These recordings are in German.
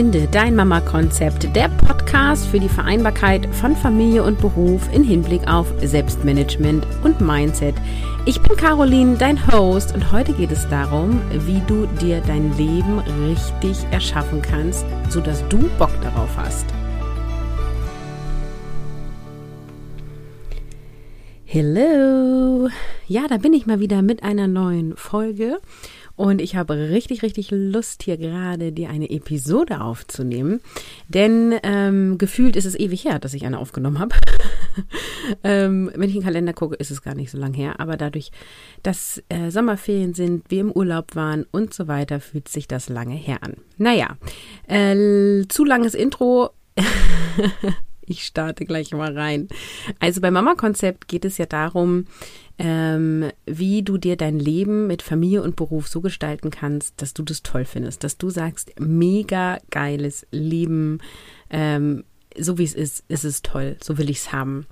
Finde dein Mama-Konzept, der Podcast für die Vereinbarkeit von Familie und Beruf in Hinblick auf Selbstmanagement und Mindset. Ich bin Caroline, dein Host, und heute geht es darum, wie du dir dein Leben richtig erschaffen kannst, sodass du Bock darauf hast. Hello! Ja, da bin ich mal wieder mit einer neuen Folge. Und ich habe richtig, richtig Lust, hier gerade dir eine Episode aufzunehmen. Denn ähm, gefühlt ist es ewig her, dass ich eine aufgenommen habe. ähm, wenn ich in den Kalender gucke, ist es gar nicht so lang her. Aber dadurch, dass äh, Sommerferien sind, wir im Urlaub waren und so weiter, fühlt sich das lange her an. Naja, äh, zu langes Intro. ich starte gleich mal rein. Also beim Mama-Konzept geht es ja darum, ähm, wie du dir dein Leben mit Familie und Beruf so gestalten kannst, dass du das toll findest, dass du sagst, mega geiles Leben, ähm, so wie es ist, ist es toll, so will ich es haben.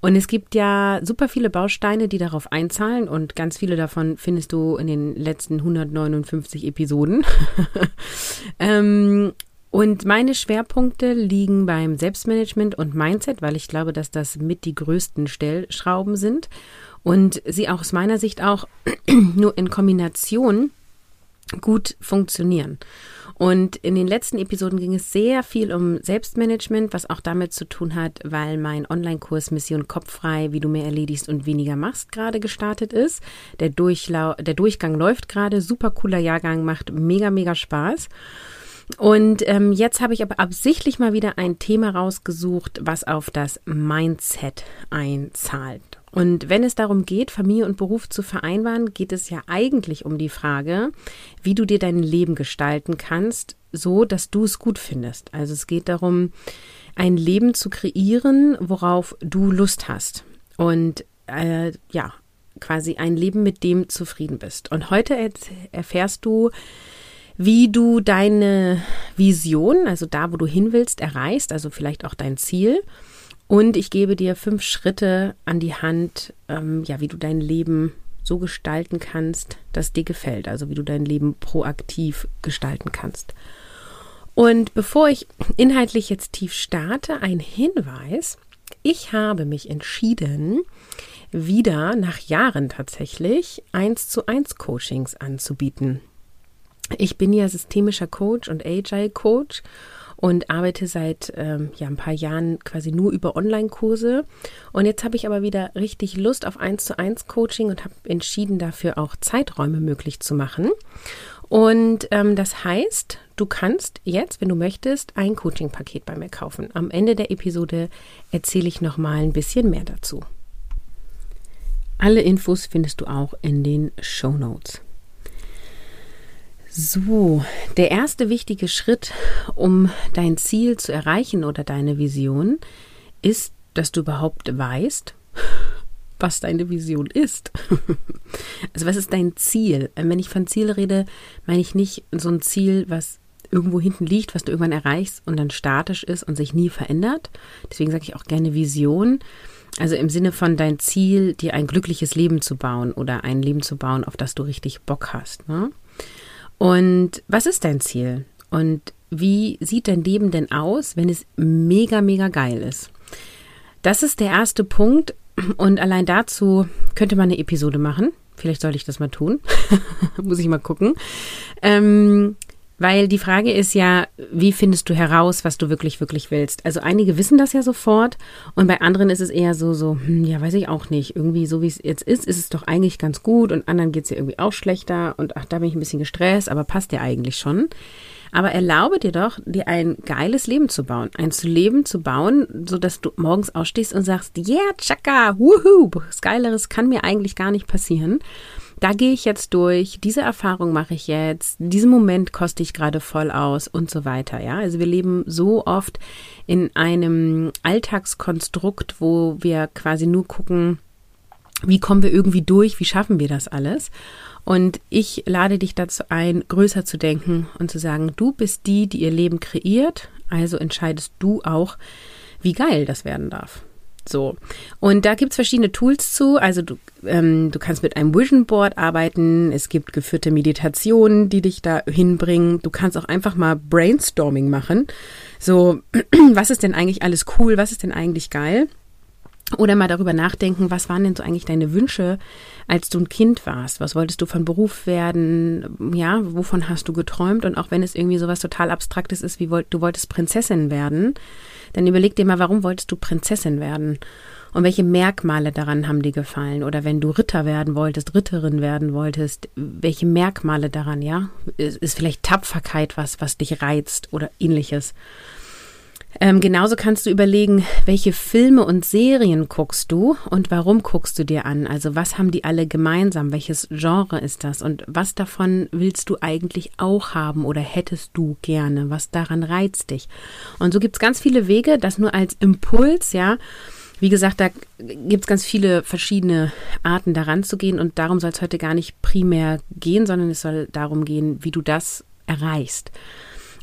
Und es gibt ja super viele Bausteine, die darauf einzahlen und ganz viele davon findest du in den letzten 159 Episoden. ähm, und meine Schwerpunkte liegen beim Selbstmanagement und Mindset, weil ich glaube, dass das mit die größten Stellschrauben sind und sie auch aus meiner Sicht auch nur in Kombination gut funktionieren. Und in den letzten Episoden ging es sehr viel um Selbstmanagement, was auch damit zu tun hat, weil mein Online-Kurs Mission Kopffrei, wie du mehr erledigst und weniger machst, gerade gestartet ist. Der, Durchlau der Durchgang läuft gerade, super cooler Jahrgang, macht mega, mega Spaß. Und ähm, jetzt habe ich aber absichtlich mal wieder ein Thema rausgesucht, was auf das Mindset einzahlt. Und wenn es darum geht, Familie und Beruf zu vereinbaren, geht es ja eigentlich um die Frage, wie du dir dein Leben gestalten kannst, so dass du es gut findest. Also es geht darum, ein Leben zu kreieren, worauf du Lust hast. Und äh, ja, quasi ein Leben, mit dem zufrieden bist. Und heute erfährst du, wie du deine Vision, also da, wo du hin willst, erreichst, also vielleicht auch dein Ziel und ich gebe dir fünf Schritte an die Hand, ähm, ja, wie du dein Leben so gestalten kannst, dass dir gefällt. Also wie du dein Leben proaktiv gestalten kannst. Und bevor ich inhaltlich jetzt tief starte, ein Hinweis. Ich habe mich entschieden, wieder nach Jahren tatsächlich eins zu eins Coachings anzubieten. Ich bin ja systemischer Coach und Agile Coach und arbeite seit ähm, ja, ein paar Jahren quasi nur über Online-Kurse. Und jetzt habe ich aber wieder richtig Lust auf 1 zu 1 Coaching und habe entschieden, dafür auch Zeiträume möglich zu machen. Und ähm, das heißt, du kannst jetzt, wenn du möchtest, ein Coaching-Paket bei mir kaufen. Am Ende der Episode erzähle ich nochmal ein bisschen mehr dazu. Alle Infos findest du auch in den Show Notes. So, der erste wichtige Schritt, um dein Ziel zu erreichen oder deine Vision, ist, dass du überhaupt weißt, was deine Vision ist. Also was ist dein Ziel? Wenn ich von Ziel rede, meine ich nicht so ein Ziel, was irgendwo hinten liegt, was du irgendwann erreichst und dann statisch ist und sich nie verändert. Deswegen sage ich auch gerne Vision. Also im Sinne von dein Ziel, dir ein glückliches Leben zu bauen oder ein Leben zu bauen, auf das du richtig Bock hast. Ne? Und was ist dein Ziel? Und wie sieht dein Leben denn aus, wenn es mega, mega geil ist? Das ist der erste Punkt. Und allein dazu könnte man eine Episode machen. Vielleicht soll ich das mal tun. Muss ich mal gucken. Ähm, weil die Frage ist ja, wie findest du heraus, was du wirklich, wirklich willst? Also einige wissen das ja sofort und bei anderen ist es eher so, so, hm, ja, weiß ich auch nicht. Irgendwie so wie es jetzt ist, ist es doch eigentlich ganz gut und anderen geht es ja irgendwie auch schlechter und ach, da bin ich ein bisschen gestresst, aber passt ja eigentlich schon. Aber erlaube dir doch, dir ein geiles Leben zu bauen. Ein Leben zu bauen, so dass du morgens ausstehst und sagst, yeah, tschakka, wuhu, was Geileres kann mir eigentlich gar nicht passieren da gehe ich jetzt durch, diese Erfahrung mache ich jetzt, diesen Moment koste ich gerade voll aus und so weiter. Ja, also wir leben so oft in einem Alltagskonstrukt, wo wir quasi nur gucken, wie kommen wir irgendwie durch, wie schaffen wir das alles? Und ich lade dich dazu ein, größer zu denken und zu sagen, du bist die, die ihr Leben kreiert, also entscheidest du auch, wie geil das werden darf. So. Und da gibt's verschiedene Tools zu. Also du, ähm, du kannst mit einem Vision Board arbeiten. Es gibt geführte Meditationen, die dich da hinbringen. Du kannst auch einfach mal Brainstorming machen. So, was ist denn eigentlich alles cool? Was ist denn eigentlich geil? Oder mal darüber nachdenken, was waren denn so eigentlich deine Wünsche, als du ein Kind warst? Was wolltest du von Beruf werden? Ja, wovon hast du geträumt? Und auch wenn es irgendwie sowas total Abstraktes ist, wie du wolltest Prinzessin werden, dann überleg dir mal, warum wolltest du Prinzessin werden? Und welche Merkmale daran haben dir gefallen? Oder wenn du Ritter werden wolltest, Ritterin werden wolltest, welche Merkmale daran, ja? Ist vielleicht Tapferkeit was, was dich reizt oder ähnliches? Ähm, genauso kannst du überlegen, welche Filme und Serien guckst du und warum guckst du dir an? Also was haben die alle gemeinsam? Welches Genre ist das? Und was davon willst du eigentlich auch haben oder hättest du gerne? Was daran reizt dich? Und so gibt es ganz viele Wege, das nur als Impuls, ja. Wie gesagt, da gibt es ganz viele verschiedene Arten daran zu gehen und darum soll es heute gar nicht primär gehen, sondern es soll darum gehen, wie du das erreichst.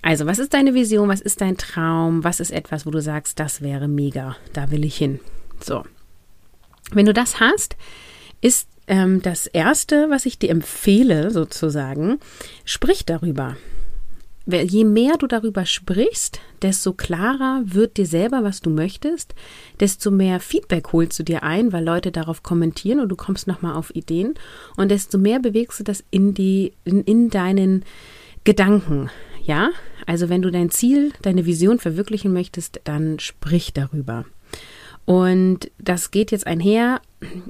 Also, was ist deine Vision? Was ist dein Traum? Was ist etwas, wo du sagst, das wäre mega, da will ich hin? So. Wenn du das hast, ist ähm, das Erste, was ich dir empfehle, sozusagen, sprich darüber. Je mehr du darüber sprichst, desto klarer wird dir selber, was du möchtest, desto mehr Feedback holst du dir ein, weil Leute darauf kommentieren und du kommst nochmal auf Ideen und desto mehr bewegst du das in die, in, in deinen Gedanken. Ja, also wenn du dein Ziel, deine Vision verwirklichen möchtest, dann sprich darüber. Und das geht jetzt einher.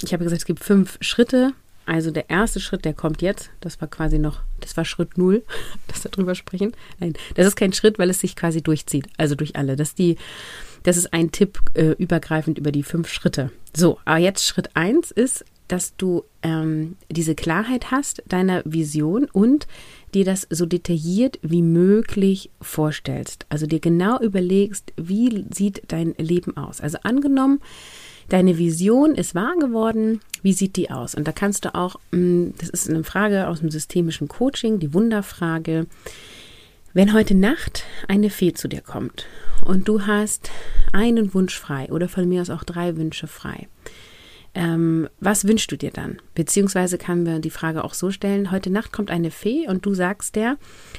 Ich habe gesagt, es gibt fünf Schritte. Also der erste Schritt, der kommt jetzt. Das war quasi noch, das war Schritt null, dass wir darüber sprechen. Nein, das ist kein Schritt, weil es sich quasi durchzieht. Also durch alle. Das ist die, das ist ein Tipp äh, übergreifend über die fünf Schritte. So, aber jetzt Schritt eins ist, dass du ähm, diese Klarheit hast deiner Vision und dir das so detailliert wie möglich vorstellst. Also dir genau überlegst, wie sieht dein Leben aus. Also angenommen, deine Vision ist wahr geworden, wie sieht die aus? Und da kannst du auch, mm, das ist eine Frage aus dem systemischen Coaching, die Wunderfrage, wenn heute Nacht eine Fee zu dir kommt und du hast einen Wunsch frei oder von mir aus auch drei Wünsche frei, ähm, was wünschst du dir dann? Beziehungsweise kann wir die Frage auch so stellen, heute Nacht kommt eine Fee und du sagst der,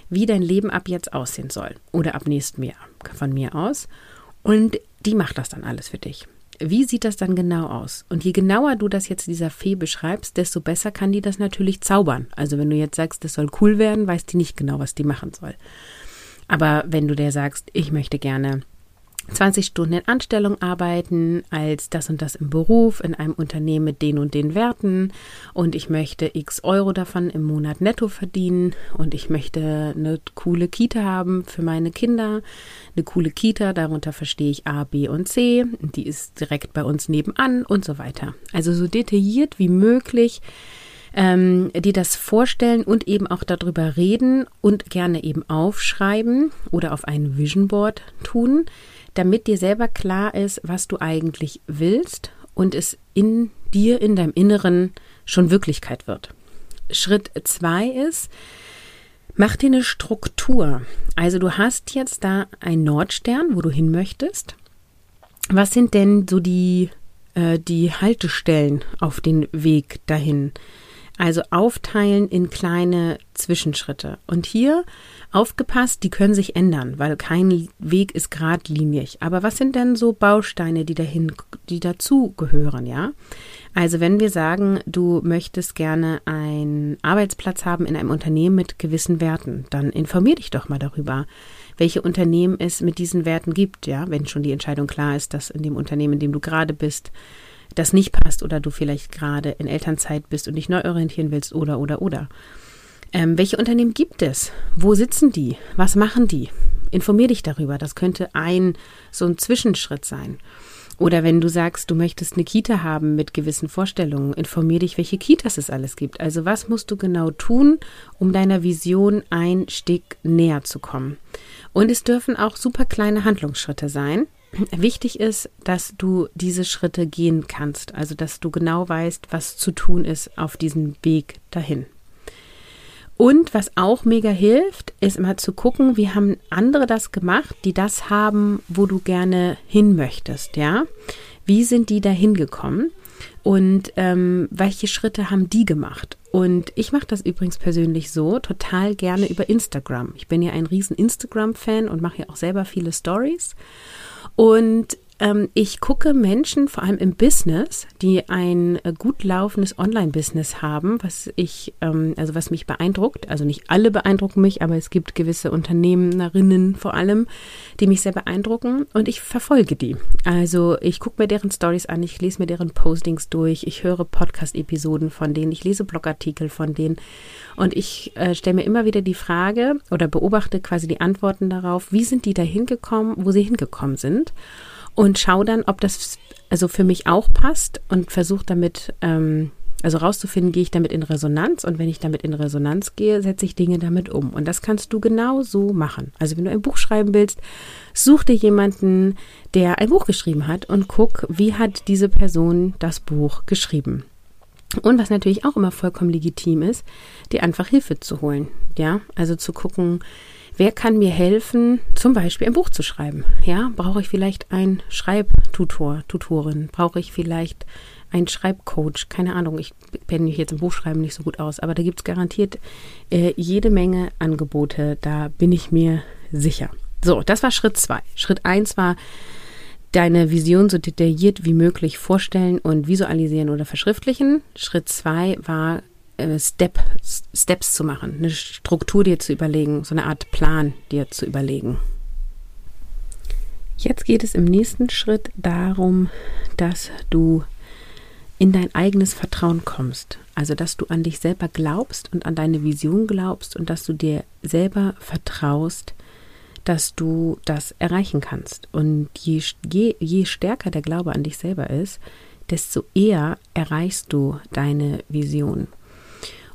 wie dein Leben ab jetzt aussehen soll. Oder ab nächstem Jahr von mir aus. Und die macht das dann alles für dich. Wie sieht das dann genau aus? Und je genauer du das jetzt dieser Fee beschreibst, desto besser kann die das natürlich zaubern. Also wenn du jetzt sagst, das soll cool werden, weiß die nicht genau, was die machen soll. Aber wenn du der sagst, ich möchte gerne 20 Stunden in Anstellung arbeiten, als das und das im Beruf, in einem Unternehmen mit den und den Werten und ich möchte x Euro davon im Monat netto verdienen und ich möchte eine coole Kita haben für meine Kinder. Eine coole Kita, darunter verstehe ich A, B und C, die ist direkt bei uns nebenan und so weiter. Also so detailliert wie möglich ähm, die das vorstellen und eben auch darüber reden und gerne eben aufschreiben oder auf ein Vision Board tun, damit dir selber klar ist, was du eigentlich willst und es in dir, in deinem Inneren schon Wirklichkeit wird. Schritt zwei ist, mach dir eine Struktur. Also du hast jetzt da einen Nordstern, wo du hin möchtest. Was sind denn so die, äh, die Haltestellen auf den Weg dahin? Also aufteilen in kleine Zwischenschritte. Und hier aufgepasst, die können sich ändern, weil kein Weg ist geradlinig. Aber was sind denn so Bausteine, die dahin, die dazu gehören, ja? Also wenn wir sagen, du möchtest gerne einen Arbeitsplatz haben in einem Unternehmen mit gewissen Werten, dann informier dich doch mal darüber, welche Unternehmen es mit diesen Werten gibt, ja, wenn schon die Entscheidung klar ist, dass in dem Unternehmen, in dem du gerade bist, das nicht passt oder du vielleicht gerade in Elternzeit bist und dich neu orientieren willst oder oder oder. Ähm, welche Unternehmen gibt es? Wo sitzen die? Was machen die? Informier dich darüber. Das könnte ein so ein Zwischenschritt sein. Oder wenn du sagst, du möchtest eine Kita haben mit gewissen Vorstellungen, informier dich, welche Kitas es alles gibt. Also was musst du genau tun, um deiner Vision ein Stück näher zu kommen? Und es dürfen auch super kleine Handlungsschritte sein. Wichtig ist, dass du diese Schritte gehen kannst, also dass du genau weißt, was zu tun ist auf diesem Weg dahin. Und was auch mega hilft, ist immer zu gucken, wie haben andere das gemacht, die das haben, wo du gerne hin möchtest, ja? Wie sind die da hingekommen? Und ähm, welche Schritte haben die gemacht? Und ich mache das übrigens persönlich so, total gerne über Instagram. Ich bin ja ein riesen Instagram-Fan und mache ja auch selber viele Stories. Und ähm, ich gucke Menschen, vor allem im Business, die ein äh, gut laufendes Online-Business haben, was ich, ähm, also was mich beeindruckt. Also nicht alle beeindrucken mich, aber es gibt gewisse Unternehmerinnen vor allem, die mich sehr beeindrucken und ich verfolge die. Also ich gucke mir deren Stories an, ich lese mir deren Postings durch, ich höre Podcast-Episoden von denen, ich lese Blogartikel von denen und ich äh, stelle mir immer wieder die Frage oder beobachte quasi die Antworten darauf, wie sind die da hingekommen, wo sie hingekommen sind und schaue dann, ob das also für mich auch passt und versuche damit, ähm, also rauszufinden, gehe ich damit in Resonanz und wenn ich damit in Resonanz gehe, setze ich Dinge damit um. Und das kannst du genau so machen. Also wenn du ein Buch schreiben willst, such dir jemanden, der ein Buch geschrieben hat und guck, wie hat diese Person das Buch geschrieben. Und was natürlich auch immer vollkommen legitim ist, dir einfach Hilfe zu holen. Ja, also zu gucken, wer kann mir helfen, zum Beispiel ein Buch zu schreiben? Ja, brauche ich vielleicht einen Schreibtutor, Tutorin? Brauche ich vielleicht einen Schreibcoach? Keine Ahnung, ich kenne mich jetzt im Buchschreiben nicht so gut aus, aber da gibt es garantiert äh, jede Menge Angebote, da bin ich mir sicher. So, das war Schritt zwei. Schritt eins war, deine Vision so detailliert wie möglich vorstellen und visualisieren oder verschriftlichen. Schritt zwei war Step, Steps zu machen, eine Struktur dir zu überlegen, so eine Art Plan dir zu überlegen. Jetzt geht es im nächsten Schritt darum, dass du in dein eigenes Vertrauen kommst. Also, dass du an dich selber glaubst und an deine Vision glaubst und dass du dir selber vertraust, dass du das erreichen kannst. Und je, je, je stärker der Glaube an dich selber ist, desto eher erreichst du deine Vision.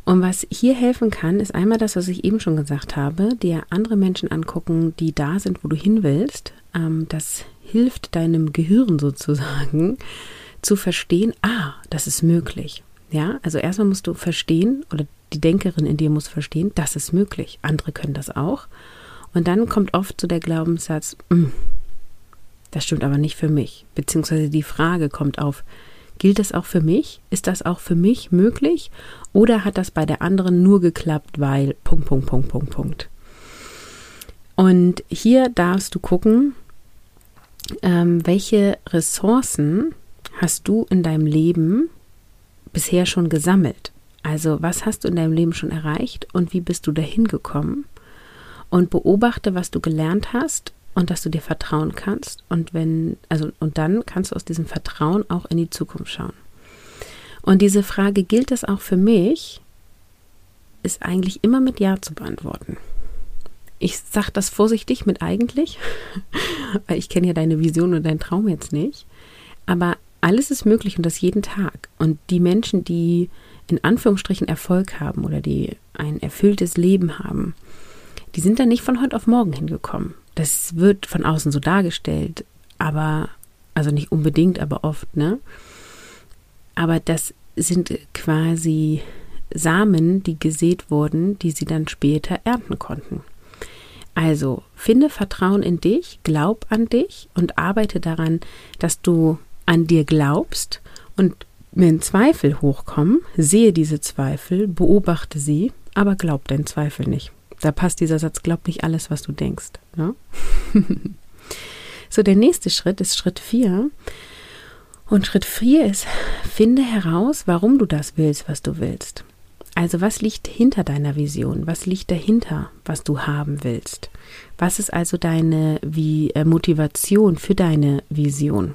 Und was hier helfen kann, ist einmal das, was ich eben schon gesagt habe, dir andere Menschen angucken, die da sind, wo du hin willst. Ähm, das hilft deinem Gehirn sozusagen zu verstehen, ah, das ist möglich. Ja, also erstmal musst du verstehen, oder die Denkerin in dir muss verstehen, das ist möglich. Andere können das auch. Und dann kommt oft so der Glaubenssatz, hm, das stimmt aber nicht für mich. Beziehungsweise die Frage kommt auf, Gilt das auch für mich? Ist das auch für mich möglich? Oder hat das bei der anderen nur geklappt, weil Punkt, Punkt, Punkt, Punkt, Punkt. Und hier darfst du gucken, ähm, welche Ressourcen hast du in deinem Leben bisher schon gesammelt? Also was hast du in deinem Leben schon erreicht und wie bist du dahin gekommen? Und beobachte, was du gelernt hast und dass du dir vertrauen kannst. Und wenn, also, und dann kannst du aus diesem Vertrauen auch in die Zukunft schauen. Und diese Frage, gilt das auch für mich, ist eigentlich immer mit Ja zu beantworten. Ich sage das vorsichtig mit eigentlich, weil ich kenne ja deine Vision und deinen Traum jetzt nicht. Aber alles ist möglich und das jeden Tag. Und die Menschen, die in Anführungsstrichen Erfolg haben oder die ein erfülltes Leben haben, die sind da nicht von heute auf morgen hingekommen. Das wird von außen so dargestellt, aber, also nicht unbedingt, aber oft, ne? Aber das sind quasi Samen, die gesät wurden, die sie dann später ernten konnten. Also finde Vertrauen in dich, glaub an dich und arbeite daran, dass du an dir glaubst und wenn Zweifel hochkommen, sehe diese Zweifel, beobachte sie, aber glaub deinen Zweifel nicht. Da passt dieser Satz, glaub nicht alles, was du denkst. Ne? so, der nächste Schritt ist Schritt 4. Und Schritt 4 ist, finde heraus, warum du das willst, was du willst. Also was liegt hinter deiner Vision? Was liegt dahinter, was du haben willst? Was ist also deine wie, äh, Motivation für deine Vision?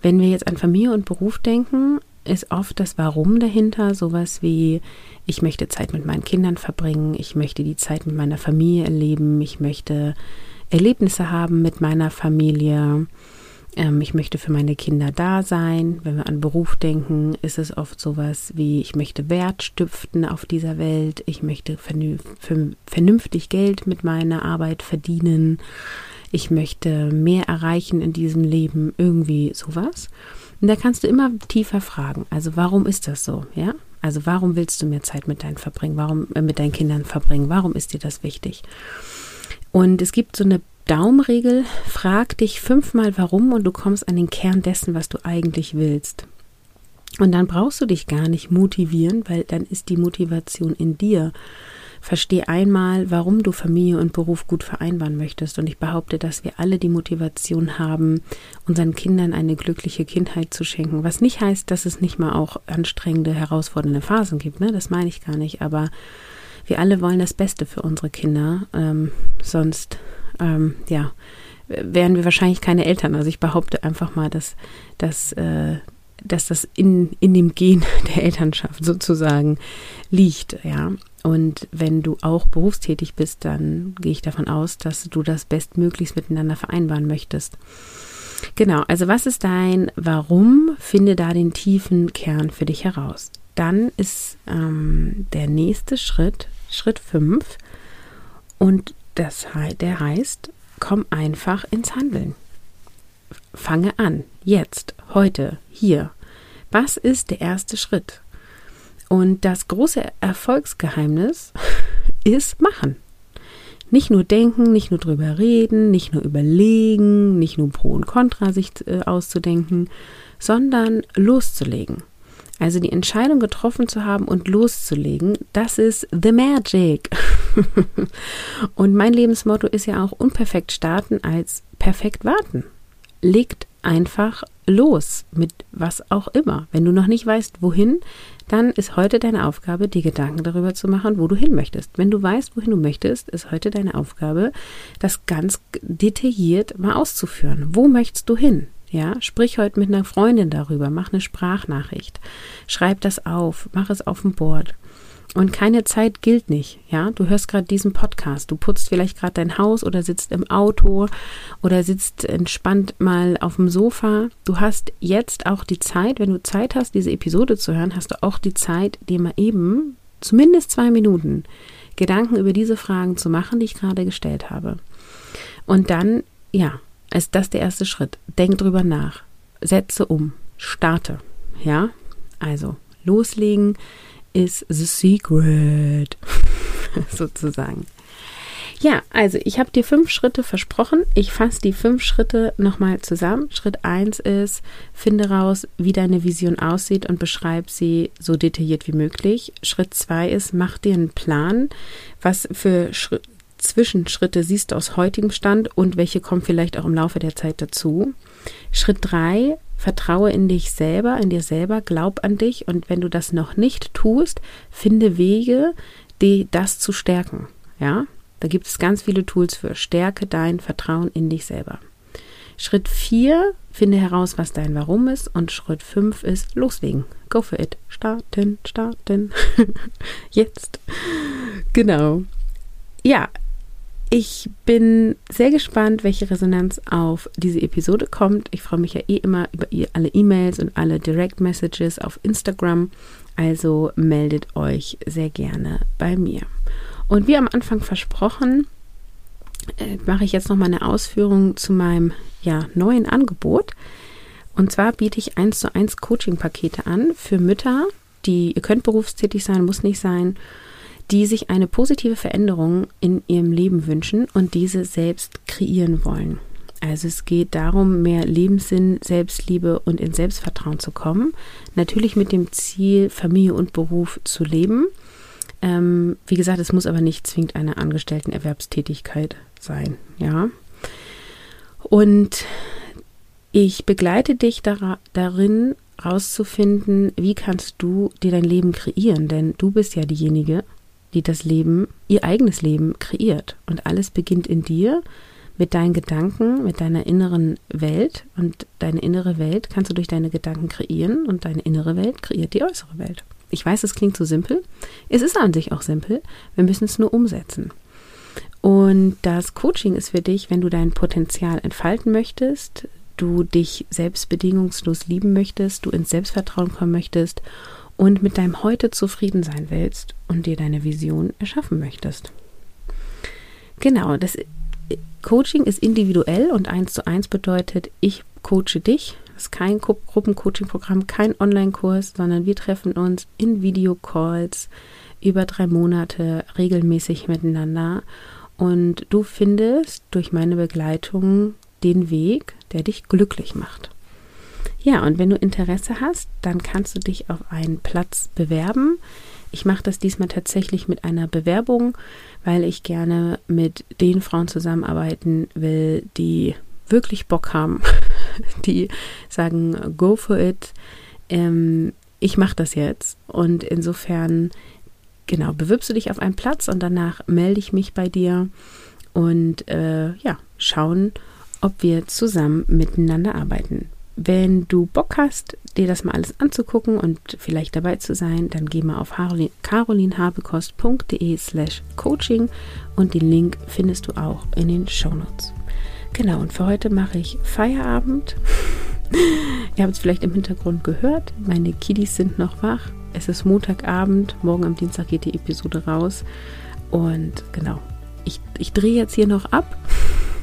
Wenn wir jetzt an Familie und Beruf denken, ist oft das Warum dahinter sowas wie, ich möchte Zeit mit meinen Kindern verbringen, ich möchte die Zeit mit meiner Familie erleben, ich möchte Erlebnisse haben mit meiner Familie, ähm, ich möchte für meine Kinder da sein. Wenn wir an Beruf denken, ist es oft sowas wie, ich möchte Wert stiften auf dieser Welt, ich möchte vernünftig Geld mit meiner Arbeit verdienen, ich möchte mehr erreichen in diesem Leben, irgendwie sowas. Und da kannst du immer tiefer fragen. Also warum ist das so? Ja? Also warum willst du mehr Zeit mit deinen verbringen? Warum äh, mit deinen Kindern verbringen? Warum ist dir das wichtig? Und es gibt so eine Daumenregel, frag dich fünfmal warum und du kommst an den Kern dessen, was du eigentlich willst. Und dann brauchst du dich gar nicht motivieren, weil dann ist die Motivation in dir. Versteh einmal, warum du Familie und Beruf gut vereinbaren möchtest. Und ich behaupte, dass wir alle die Motivation haben, unseren Kindern eine glückliche Kindheit zu schenken. Was nicht heißt, dass es nicht mal auch anstrengende, herausfordernde Phasen gibt. Ne? Das meine ich gar nicht. Aber wir alle wollen das Beste für unsere Kinder. Ähm, sonst, ähm, ja, wären wir wahrscheinlich keine Eltern. Also ich behaupte einfach mal, dass, dass äh, dass das in, in dem Gen der Elternschaft sozusagen liegt, ja. Und wenn du auch berufstätig bist, dann gehe ich davon aus, dass du das bestmöglichst miteinander vereinbaren möchtest. Genau, also was ist dein Warum? Finde da den tiefen Kern für dich heraus. Dann ist ähm, der nächste Schritt, Schritt 5, und das, der heißt, komm einfach ins Handeln. Fange an, jetzt, heute, hier. Was ist der erste Schritt? Und das große Erfolgsgeheimnis ist machen. Nicht nur denken, nicht nur drüber reden, nicht nur überlegen, nicht nur Pro und Contra sich äh, auszudenken, sondern loszulegen. Also die Entscheidung getroffen zu haben und loszulegen, das ist the magic. und mein Lebensmotto ist ja auch unperfekt starten als perfekt warten. Legt einfach los mit was auch immer. Wenn du noch nicht weißt, wohin, dann ist heute deine Aufgabe, dir Gedanken darüber zu machen, wo du hin möchtest. Wenn du weißt, wohin du möchtest, ist heute deine Aufgabe, das ganz detailliert mal auszuführen. Wo möchtest du hin? Ja, sprich heute mit einer Freundin darüber, mach eine Sprachnachricht, schreib das auf, mach es auf dem Board. Und keine Zeit gilt nicht. Ja, du hörst gerade diesen Podcast. Du putzt vielleicht gerade dein Haus oder sitzt im Auto oder sitzt entspannt mal auf dem Sofa. Du hast jetzt auch die Zeit, wenn du Zeit hast, diese Episode zu hören, hast du auch die Zeit, dir mal eben zumindest zwei Minuten Gedanken über diese Fragen zu machen, die ich gerade gestellt habe. Und dann, ja, ist das der erste Schritt. Denk drüber nach. Setze um. Starte. Ja, also loslegen is the secret, sozusagen. Ja, also ich habe dir fünf Schritte versprochen. Ich fasse die fünf Schritte nochmal zusammen. Schritt eins ist, finde raus, wie deine Vision aussieht und beschreib sie so detailliert wie möglich. Schritt zwei ist, mach dir einen Plan, was für Schritt, Zwischenschritte siehst du aus heutigem Stand und welche kommen vielleicht auch im Laufe der Zeit dazu. Schritt drei, Vertraue in dich selber, in dir selber, glaub an dich und wenn du das noch nicht tust, finde Wege, die das zu stärken. Ja, da gibt es ganz viele Tools für. Stärke dein Vertrauen in dich selber. Schritt 4, finde heraus, was dein Warum ist. Und Schritt 5 ist loslegen. Go for it. Starten, starten. Jetzt. Genau. Ja, ich bin sehr gespannt, welche Resonanz auf diese Episode kommt. Ich freue mich ja eh immer über alle E-Mails und alle Direct Messages auf Instagram. Also meldet euch sehr gerne bei mir. Und wie am Anfang versprochen, äh, mache ich jetzt noch mal eine Ausführung zu meinem ja, neuen Angebot. Und zwar biete ich 1 zu 1 Coaching-Pakete an für Mütter, die, ihr könnt berufstätig sein, muss nicht sein, die sich eine positive Veränderung in ihrem Leben wünschen und diese selbst kreieren wollen. Also es geht darum, mehr Lebenssinn, Selbstliebe und in Selbstvertrauen zu kommen. Natürlich mit dem Ziel, Familie und Beruf zu leben. Ähm, wie gesagt, es muss aber nicht zwingend eine Angestelltenerwerbstätigkeit sein, ja. Und ich begleite dich dar darin, rauszufinden, wie kannst du dir dein Leben kreieren, denn du bist ja diejenige, die das Leben, ihr eigenes Leben kreiert. Und alles beginnt in dir mit deinen Gedanken, mit deiner inneren Welt. Und deine innere Welt kannst du durch deine Gedanken kreieren und deine innere Welt kreiert die äußere Welt. Ich weiß, es klingt so simpel. Es ist an sich auch simpel. Wir müssen es nur umsetzen. Und das Coaching ist für dich, wenn du dein Potenzial entfalten möchtest, du dich selbstbedingungslos lieben möchtest, du ins Selbstvertrauen kommen möchtest und mit deinem Heute zufrieden sein willst und dir deine Vision erschaffen möchtest. Genau, das Coaching ist individuell und eins zu eins bedeutet, ich coache dich. Das ist kein Gruppencoaching-Programm, kein Online-Kurs, sondern wir treffen uns in Videocalls über drei Monate regelmäßig miteinander und du findest durch meine Begleitung den Weg, der dich glücklich macht. Ja, und wenn du Interesse hast, dann kannst du dich auf einen Platz bewerben. Ich mache das diesmal tatsächlich mit einer Bewerbung, weil ich gerne mit den Frauen zusammenarbeiten will, die wirklich Bock haben, die sagen, go for it, ähm, ich mache das jetzt. Und insofern, genau, bewirbst du dich auf einen Platz und danach melde ich mich bei dir und äh, ja, schauen, ob wir zusammen miteinander arbeiten. Wenn du Bock hast, dir das mal alles anzugucken und vielleicht dabei zu sein, dann geh mal auf carolinhabekost.de slash coaching und den Link findest du auch in den Shownotes. Genau, und für heute mache ich Feierabend. Ihr habt es vielleicht im Hintergrund gehört, meine Kiddies sind noch wach. Es ist Montagabend, morgen am Dienstag geht die Episode raus. Und genau, ich, ich drehe jetzt hier noch ab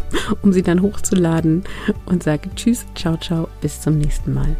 um sie dann hochzuladen und sage Tschüss, ciao, ciao, bis zum nächsten Mal.